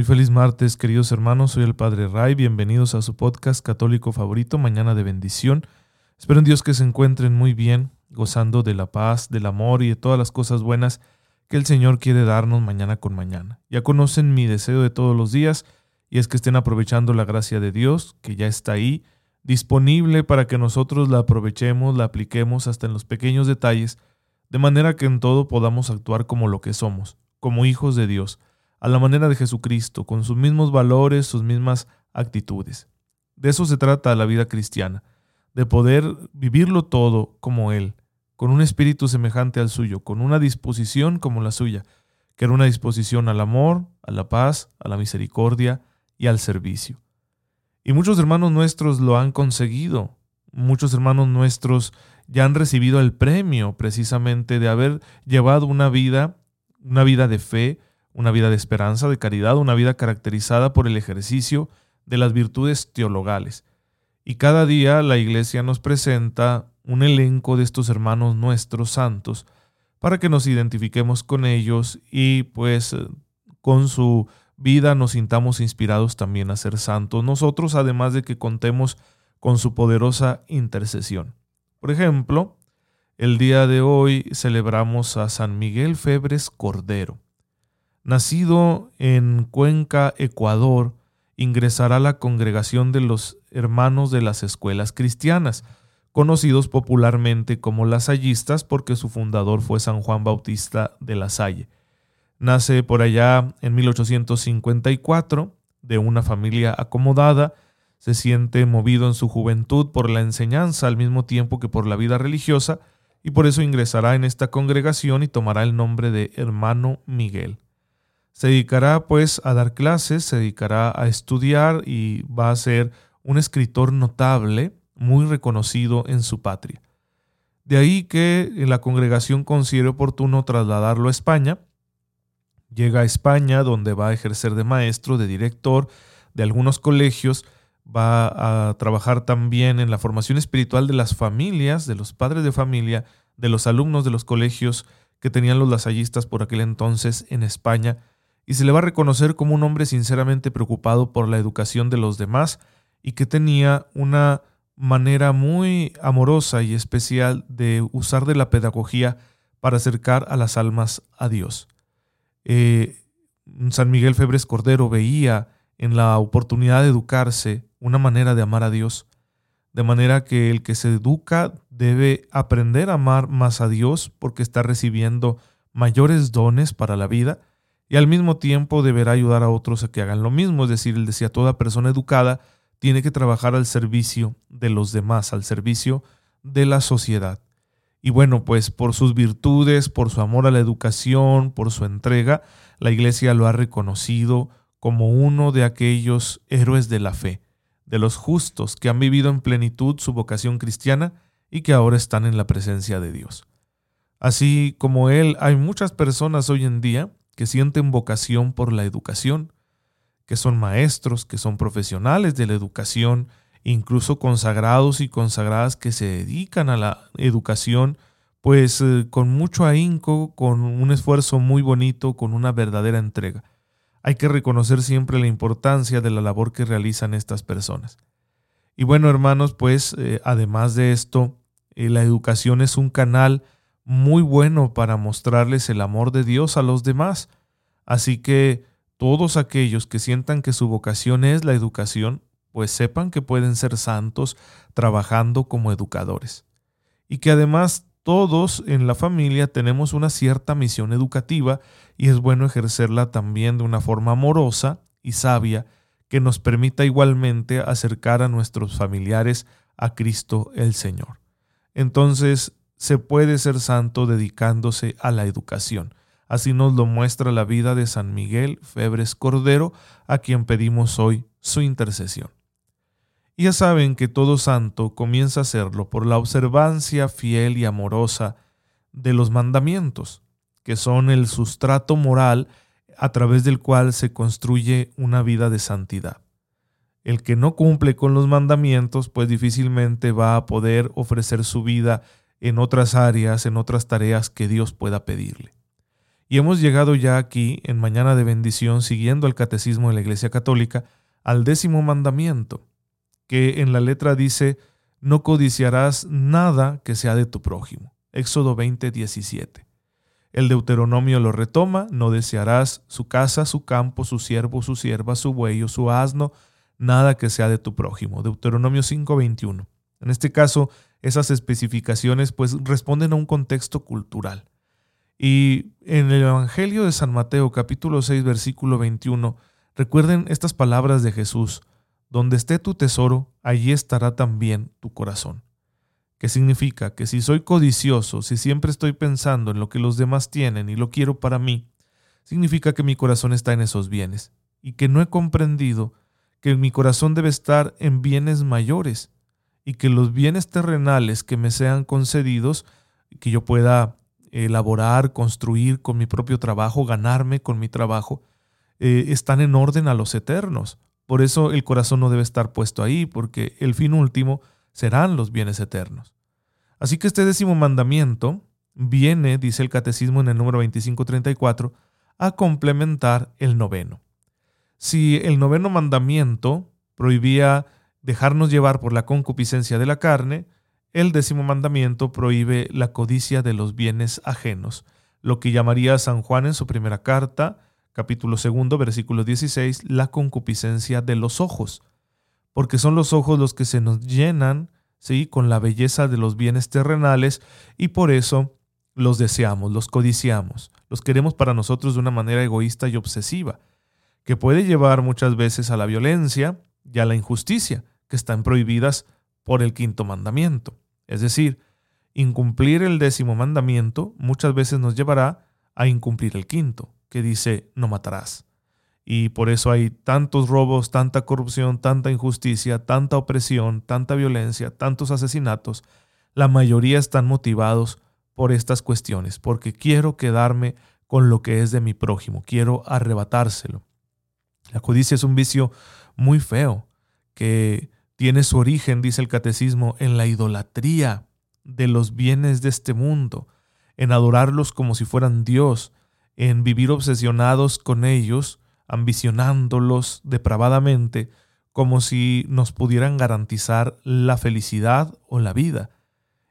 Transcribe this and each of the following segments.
Muy feliz martes, queridos hermanos. Soy el Padre Ray. Bienvenidos a su podcast católico favorito, Mañana de Bendición. Espero en Dios que se encuentren muy bien, gozando de la paz, del amor y de todas las cosas buenas que el Señor quiere darnos mañana con mañana. Ya conocen mi deseo de todos los días y es que estén aprovechando la gracia de Dios, que ya está ahí, disponible para que nosotros la aprovechemos, la apliquemos hasta en los pequeños detalles, de manera que en todo podamos actuar como lo que somos, como hijos de Dios a la manera de Jesucristo, con sus mismos valores, sus mismas actitudes. De eso se trata la vida cristiana, de poder vivirlo todo como Él, con un espíritu semejante al suyo, con una disposición como la suya, que era una disposición al amor, a la paz, a la misericordia y al servicio. Y muchos hermanos nuestros lo han conseguido, muchos hermanos nuestros ya han recibido el premio precisamente de haber llevado una vida, una vida de fe, una vida de esperanza, de caridad, una vida caracterizada por el ejercicio de las virtudes teologales. Y cada día la Iglesia nos presenta un elenco de estos hermanos nuestros santos para que nos identifiquemos con ellos y pues con su vida nos sintamos inspirados también a ser santos nosotros, además de que contemos con su poderosa intercesión. Por ejemplo, el día de hoy celebramos a San Miguel Febres Cordero. Nacido en Cuenca, Ecuador, ingresará a la congregación de los hermanos de las escuelas cristianas, conocidos popularmente como lasallistas porque su fundador fue San Juan Bautista de la Salle. Nace por allá en 1854 de una familia acomodada, se siente movido en su juventud por la enseñanza al mismo tiempo que por la vida religiosa y por eso ingresará en esta congregación y tomará el nombre de hermano Miguel. Se dedicará pues a dar clases, se dedicará a estudiar y va a ser un escritor notable, muy reconocido en su patria. De ahí que la congregación considere oportuno trasladarlo a España. Llega a España donde va a ejercer de maestro, de director de algunos colegios, va a trabajar también en la formación espiritual de las familias, de los padres de familia, de los alumnos de los colegios que tenían los lasallistas por aquel entonces en España y se le va a reconocer como un hombre sinceramente preocupado por la educación de los demás y que tenía una manera muy amorosa y especial de usar de la pedagogía para acercar a las almas a Dios. Eh, San Miguel Febres Cordero veía en la oportunidad de educarse una manera de amar a Dios, de manera que el que se educa debe aprender a amar más a Dios porque está recibiendo mayores dones para la vida y al mismo tiempo deberá ayudar a otros a que hagan lo mismo. Es decir, él decía, toda persona educada tiene que trabajar al servicio de los demás, al servicio de la sociedad. Y bueno, pues por sus virtudes, por su amor a la educación, por su entrega, la Iglesia lo ha reconocido como uno de aquellos héroes de la fe, de los justos que han vivido en plenitud su vocación cristiana y que ahora están en la presencia de Dios. Así como él, hay muchas personas hoy en día que sienten vocación por la educación, que son maestros, que son profesionales de la educación, incluso consagrados y consagradas que se dedican a la educación, pues eh, con mucho ahínco, con un esfuerzo muy bonito, con una verdadera entrega. Hay que reconocer siempre la importancia de la labor que realizan estas personas. Y bueno, hermanos, pues eh, además de esto, eh, la educación es un canal muy bueno para mostrarles el amor de Dios a los demás. Así que todos aquellos que sientan que su vocación es la educación, pues sepan que pueden ser santos trabajando como educadores. Y que además todos en la familia tenemos una cierta misión educativa y es bueno ejercerla también de una forma amorosa y sabia que nos permita igualmente acercar a nuestros familiares a Cristo el Señor. Entonces, se puede ser santo dedicándose a la educación. Así nos lo muestra la vida de San Miguel Febres Cordero, a quien pedimos hoy su intercesión. Ya saben que todo santo comienza a hacerlo por la observancia fiel y amorosa de los mandamientos, que son el sustrato moral a través del cual se construye una vida de santidad. El que no cumple con los mandamientos, pues difícilmente va a poder ofrecer su vida en otras áreas, en otras tareas que Dios pueda pedirle. Y hemos llegado ya aquí, en Mañana de Bendición, siguiendo el Catecismo de la Iglesia Católica, al décimo mandamiento, que en la letra dice, no codiciarás nada que sea de tu prójimo. Éxodo 20, 17. El Deuteronomio lo retoma, no desearás su casa, su campo, su siervo, su sierva, su buey o su asno, nada que sea de tu prójimo. Deuteronomio 5:21. En este caso, esas especificaciones pues responden a un contexto cultural. Y en el Evangelio de San Mateo capítulo 6 versículo 21, recuerden estas palabras de Jesús, donde esté tu tesoro, allí estará también tu corazón. ¿Qué significa? Que si soy codicioso, si siempre estoy pensando en lo que los demás tienen y lo quiero para mí, significa que mi corazón está en esos bienes y que no he comprendido que mi corazón debe estar en bienes mayores y que los bienes terrenales que me sean concedidos, que yo pueda elaborar, construir con mi propio trabajo, ganarme con mi trabajo, eh, están en orden a los eternos. Por eso el corazón no debe estar puesto ahí, porque el fin último serán los bienes eternos. Así que este décimo mandamiento viene, dice el catecismo en el número 2534, a complementar el noveno. Si el noveno mandamiento prohibía dejarnos llevar por la concupiscencia de la carne, el décimo mandamiento prohíbe la codicia de los bienes ajenos, lo que llamaría San Juan en su primera carta, capítulo segundo, versículo 16, la concupiscencia de los ojos, porque son los ojos los que se nos llenan, ¿sí? con la belleza de los bienes terrenales y por eso los deseamos, los codiciamos, los queremos para nosotros de una manera egoísta y obsesiva que puede llevar muchas veces a la violencia y a la injusticia, que están prohibidas por el quinto mandamiento. Es decir, incumplir el décimo mandamiento muchas veces nos llevará a incumplir el quinto, que dice no matarás. Y por eso hay tantos robos, tanta corrupción, tanta injusticia, tanta opresión, tanta violencia, tantos asesinatos. La mayoría están motivados por estas cuestiones, porque quiero quedarme con lo que es de mi prójimo, quiero arrebatárselo. La codicia es un vicio muy feo que tiene su origen, dice el catecismo, en la idolatría de los bienes de este mundo, en adorarlos como si fueran Dios, en vivir obsesionados con ellos, ambicionándolos depravadamente, como si nos pudieran garantizar la felicidad o la vida.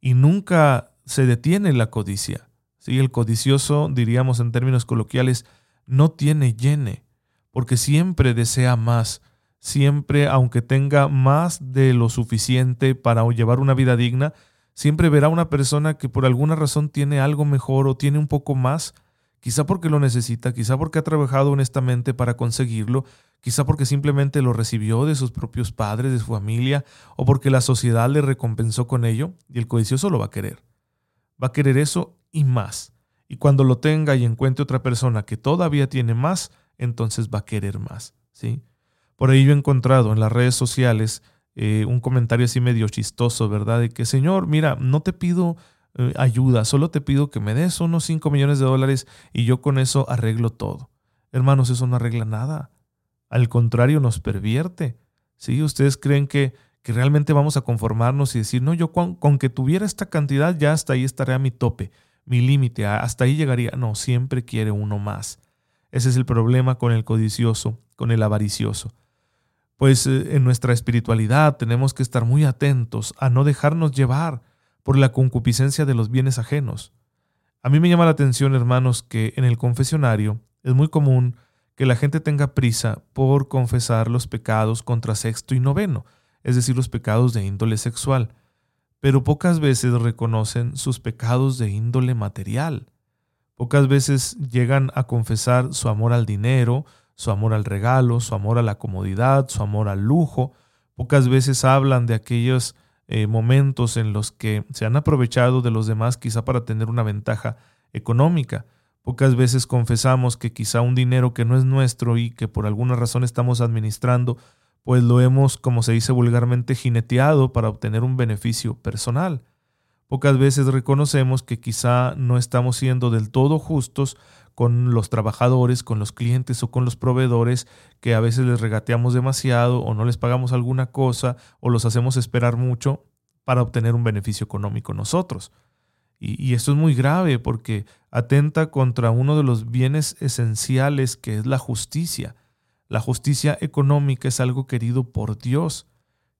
Y nunca se detiene la codicia. ¿sí? El codicioso, diríamos en términos coloquiales, no tiene llene porque siempre desea más, siempre, aunque tenga más de lo suficiente para llevar una vida digna, siempre verá una persona que por alguna razón tiene algo mejor o tiene un poco más, quizá porque lo necesita, quizá porque ha trabajado honestamente para conseguirlo, quizá porque simplemente lo recibió de sus propios padres, de su familia, o porque la sociedad le recompensó con ello, y el codicioso lo va a querer. Va a querer eso y más. Y cuando lo tenga y encuentre otra persona que todavía tiene más, entonces va a querer más. ¿sí? Por ahí yo he encontrado en las redes sociales eh, un comentario así medio chistoso, ¿verdad? De que, Señor, mira, no te pido eh, ayuda, solo te pido que me des unos 5 millones de dólares y yo con eso arreglo todo. Hermanos, eso no arregla nada. Al contrario, nos pervierte. ¿sí? Ustedes creen que, que realmente vamos a conformarnos y decir, no, yo con, con que tuviera esta cantidad ya hasta ahí estaría mi tope, mi límite, hasta ahí llegaría. No, siempre quiere uno más. Ese es el problema con el codicioso, con el avaricioso. Pues eh, en nuestra espiritualidad tenemos que estar muy atentos a no dejarnos llevar por la concupiscencia de los bienes ajenos. A mí me llama la atención, hermanos, que en el confesionario es muy común que la gente tenga prisa por confesar los pecados contra sexto y noveno, es decir, los pecados de índole sexual, pero pocas veces reconocen sus pecados de índole material. Pocas veces llegan a confesar su amor al dinero, su amor al regalo, su amor a la comodidad, su amor al lujo. Pocas veces hablan de aquellos eh, momentos en los que se han aprovechado de los demás quizá para tener una ventaja económica. Pocas veces confesamos que quizá un dinero que no es nuestro y que por alguna razón estamos administrando, pues lo hemos, como se dice vulgarmente, jineteado para obtener un beneficio personal. Pocas veces reconocemos que quizá no estamos siendo del todo justos con los trabajadores, con los clientes o con los proveedores que a veces les regateamos demasiado o no les pagamos alguna cosa o los hacemos esperar mucho para obtener un beneficio económico nosotros. Y, esto es muy grave porque atenta contra uno de los bienes esenciales que es la justicia. La justicia económica es algo querido por Dios,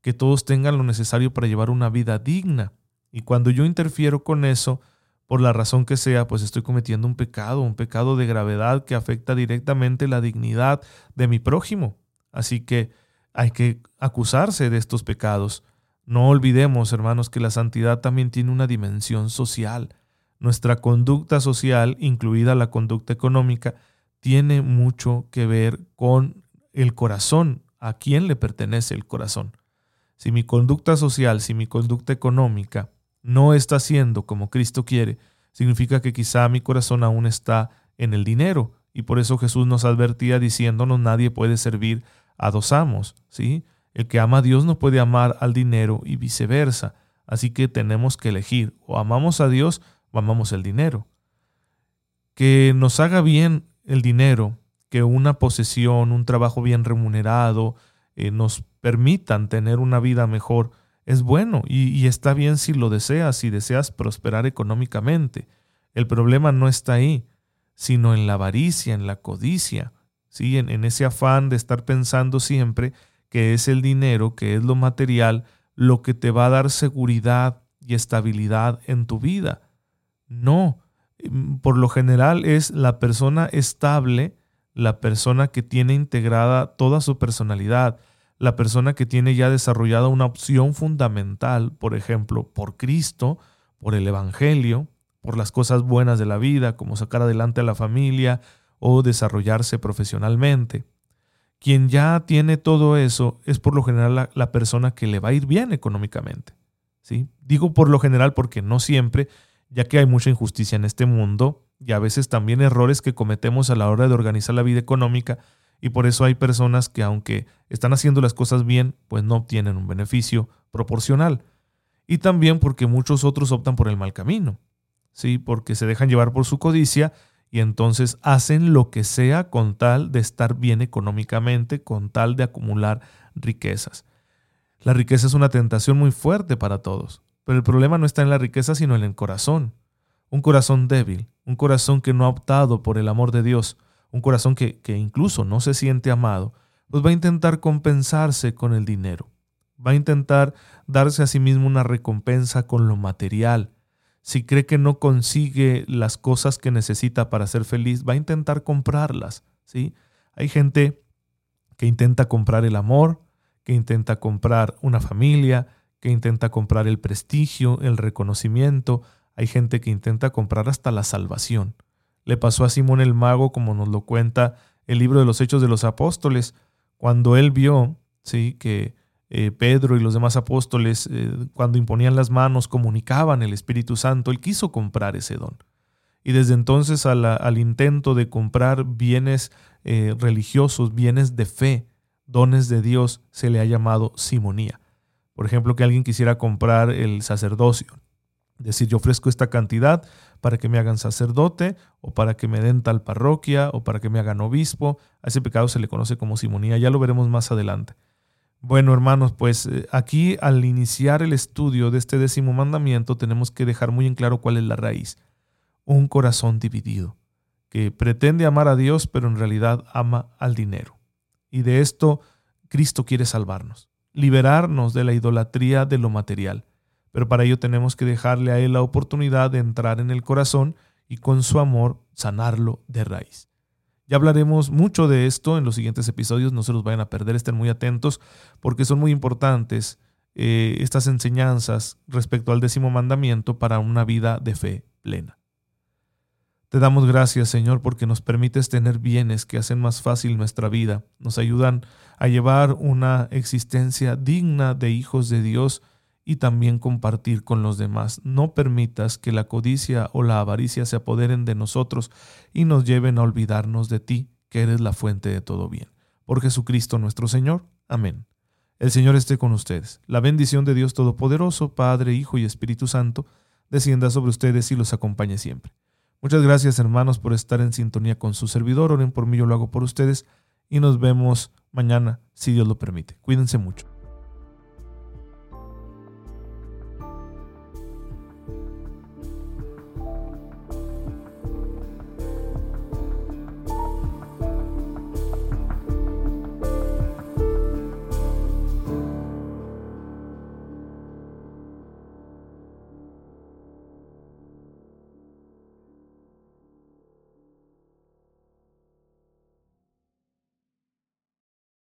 que todos tengan lo necesario para llevar una vida digna. Y cuando yo interfiero con eso, por la razón que sea, pues estoy cometiendo un pecado, un pecado de gravedad que afecta directamente la dignidad de mi prójimo. Así que hay que acusarse de estos pecados. No olvidemos, hermanos, que la santidad también tiene una dimensión social. Nuestra conducta social, incluida la conducta económica, tiene mucho que ver con el corazón, a quién le pertenece el corazón. Si mi conducta social, si mi conducta económica no está siendo como Cristo quiere, significa que quizá mi corazón aún está en el dinero. Y por eso Jesús nos advertía diciéndonos nadie puede servir a dos amos, ¿sí? El que ama a Dios no puede amar al dinero y viceversa. Así que tenemos que elegir, o amamos a Dios o amamos el dinero. Que nos haga bien el dinero, que una posesión, un trabajo bien remunerado, eh, nos permitan tener una vida mejor, es bueno y, está bien si lo deseas, si deseas prosperar económicamente. El problema no está ahí, sino en la avaricia, en la codicia, ¿sí? en, en ese afán de estar pensando siempre que es el dinero, que es lo material, lo que te va a dar seguridad y estabilidad en tu vida. No, mm, por lo general es la persona estable, la persona que tiene integrada toda su personalidad, la persona que tiene ya desarrollada una opción fundamental, por ejemplo, por Cristo, por el Evangelio, por las cosas buenas de la vida, como sacar adelante a la familia o desarrollarse profesionalmente. Quien ya tiene todo eso es por lo general la, persona que le va a ir bien económicamente. ¿sí? Digo por lo general porque no siempre, ya que hay mucha injusticia en este mundo y a veces también errores que cometemos a la hora de organizar la vida económica y por eso hay personas que aunque están haciendo las cosas bien, pues no obtienen un beneficio proporcional. Y también porque muchos otros optan por el mal camino, ¿sí? Porque se dejan llevar por su codicia y entonces hacen lo que sea con tal de estar bien económicamente, con tal de acumular riquezas. La riqueza es una tentación muy fuerte para todos, pero el problema no está en la riqueza, sino en el corazón. Un corazón débil, un corazón que no ha optado por el amor de Dios, un corazón que, incluso no se siente amado, pues va a intentar compensarse con el dinero. Va a intentar darse a sí mismo una recompensa con lo material. Si cree que no consigue las cosas que necesita para ser feliz, va a intentar comprarlas. ¿sí? Hay gente que intenta comprar el amor, que intenta comprar una familia, que intenta comprar el prestigio, el reconocimiento. Hay gente que intenta comprar hasta la salvación le pasó a Simón el mago, como nos lo cuenta el libro de los Hechos de los Apóstoles, cuando él vio ¿sí? que eh, Pedro y los demás apóstoles, eh, cuando imponían las manos, comunicaban el Espíritu Santo, él quiso comprar ese don. Y desde entonces al intento de comprar bienes eh, religiosos, bienes de fe, dones de Dios, se le ha llamado simonía. Por ejemplo, que alguien quisiera comprar el sacerdocio. Decir, yo ofrezco esta cantidad para que me hagan sacerdote o para que me den tal parroquia o para que me hagan obispo. A ese pecado se le conoce como simonía. Ya lo veremos más adelante. Bueno, hermanos, pues eh, aquí al iniciar el estudio de este décimo mandamiento tenemos que dejar muy en claro cuál es la raíz. Un corazón dividido, que pretende amar a Dios pero en realidad ama al dinero. Y de esto Cristo quiere salvarnos, liberarnos de la idolatría de lo material pero para ello tenemos que dejarle a Él la oportunidad de entrar en el corazón y con su amor sanarlo de raíz. Ya hablaremos mucho de esto en los siguientes episodios, no se los vayan a perder, estén muy atentos porque son muy importantes eh, estas enseñanzas respecto al décimo mandamiento para una vida de fe plena. Te damos gracias, Señor, porque nos permites tener bienes que hacen más fácil nuestra vida, nos ayudan a llevar una existencia digna de hijos de Dios, y también compartir con los demás. No permitas que la codicia o la avaricia se apoderen de nosotros y nos lleven a olvidarnos de ti, que eres la fuente de todo bien. Por Jesucristo nuestro Señor. Amén. El Señor esté con ustedes. La bendición de Dios Todopoderoso, Padre, Hijo y Espíritu Santo, descienda sobre ustedes y los acompañe siempre. Muchas gracias hermanos por estar en sintonía con su servidor. Oren por mí, yo lo hago por ustedes y nos vemos mañana, si Dios lo permite. Cuídense mucho.